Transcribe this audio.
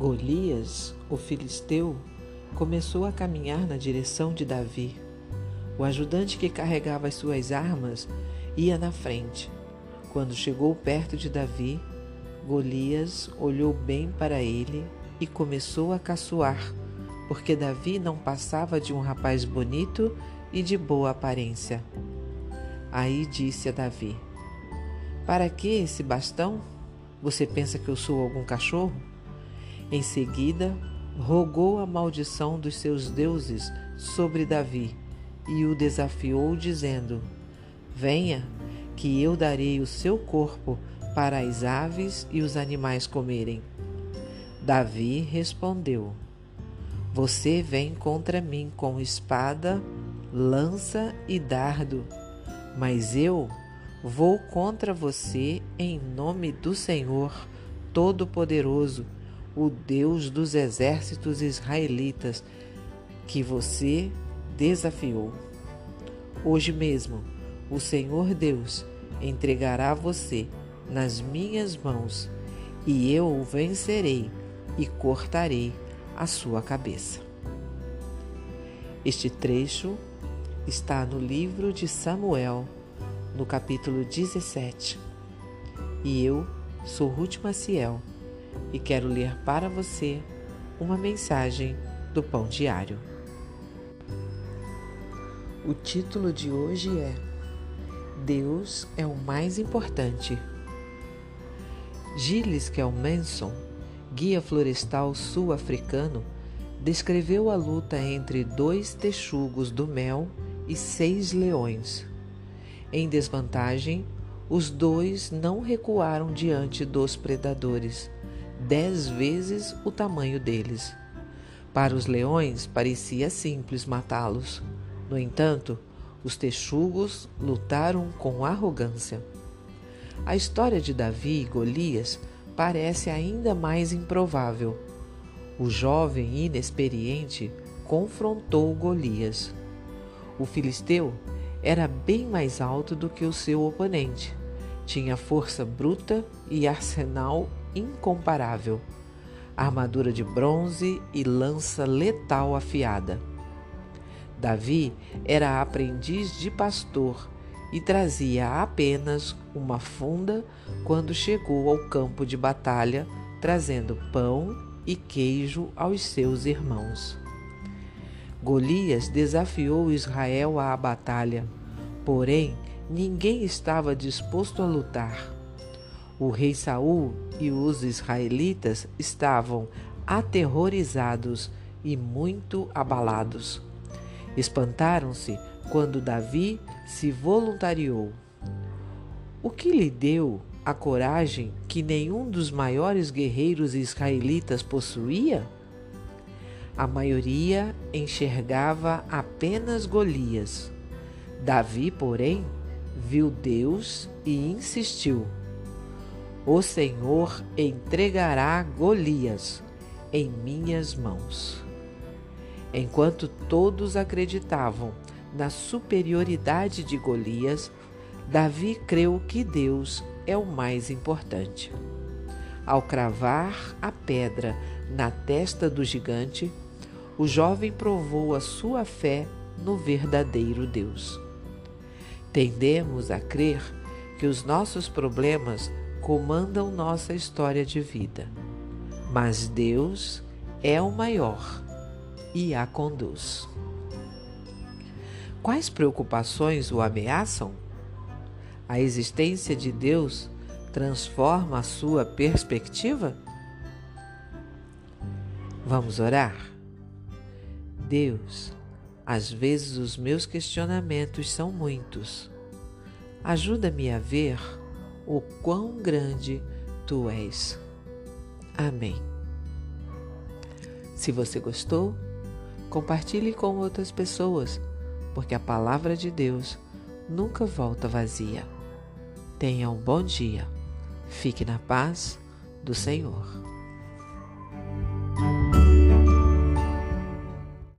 Golias, o filisteu, começou a caminhar na direção de Davi. O ajudante que carregava as suas armas ia na frente. Quando chegou perto de Davi, Golias olhou bem para ele e começou a caçoar, porque Davi não passava de um rapaz bonito e de boa aparência. Aí disse a Davi: Para que esse bastão? Você pensa que eu sou algum cachorro? Em seguida, rogou a maldição dos seus deuses sobre Davi e o desafiou, dizendo: Venha, que eu darei o seu corpo para as aves e os animais comerem. Davi respondeu: Você vem contra mim com espada, lança e dardo, mas eu vou contra você em nome do Senhor Todo-Poderoso, o Deus dos exércitos israelitas, que você desafiou. Hoje mesmo, o Senhor Deus entregará você nas minhas mãos, e eu o vencerei e cortarei a sua cabeça. Este trecho está no livro de Samuel, no capítulo 17. E eu sou Ruth Maciel e quero ler para você uma mensagem do Pão Diário. O título de hoje é Deus é o mais importante. Gilles Kelmanson, guia florestal sul-africano, descreveu a luta entre dois texugos do mel e seis leões. Em desvantagem, os dois não recuaram diante dos predadores, dez vezes o tamanho deles. Para os leões parecia simples matá-los. No entanto, os texugos lutaram com arrogância. A história de Davi e Golias parece ainda mais improvável. O jovem inexperiente confrontou Golias. O filisteu era bem mais alto do que o seu oponente. Tinha força bruta e arsenal incomparável, armadura de bronze e lança letal afiada. Davi era aprendiz de pastor e trazia apenas uma funda quando chegou ao campo de batalha, trazendo pão e queijo aos seus irmãos. Golias desafiou Israel à batalha, porém ninguém estava disposto a lutar. O rei Saul e os israelitas estavam aterrorizados e muito abalados. Espantaram-se quando Davi se voluntariou. O que lhe deu a coragem que nenhum dos maiores guerreiros israelitas possuía? A maioria enxergava apenas Golias. Davi, porém, viu Deus e insistiu: O Senhor entregará Golias em minhas mãos. Enquanto todos acreditavam na superioridade de Golias, Davi creu que Deus é o mais importante. Ao cravar a pedra na testa do gigante, o jovem provou a sua fé no verdadeiro Deus. Tendemos a crer que os nossos problemas comandam nossa história de vida, mas Deus é o maior e a conduz. Quais preocupações o ameaçam? A existência de Deus transforma a sua perspectiva? Vamos orar? Deus, às vezes os meus questionamentos são muitos. Ajuda-me a ver o quão grande tu és. Amém. Se você gostou, Compartilhe com outras pessoas, porque a palavra de Deus nunca volta vazia. Tenha um bom dia. Fique na paz do Senhor.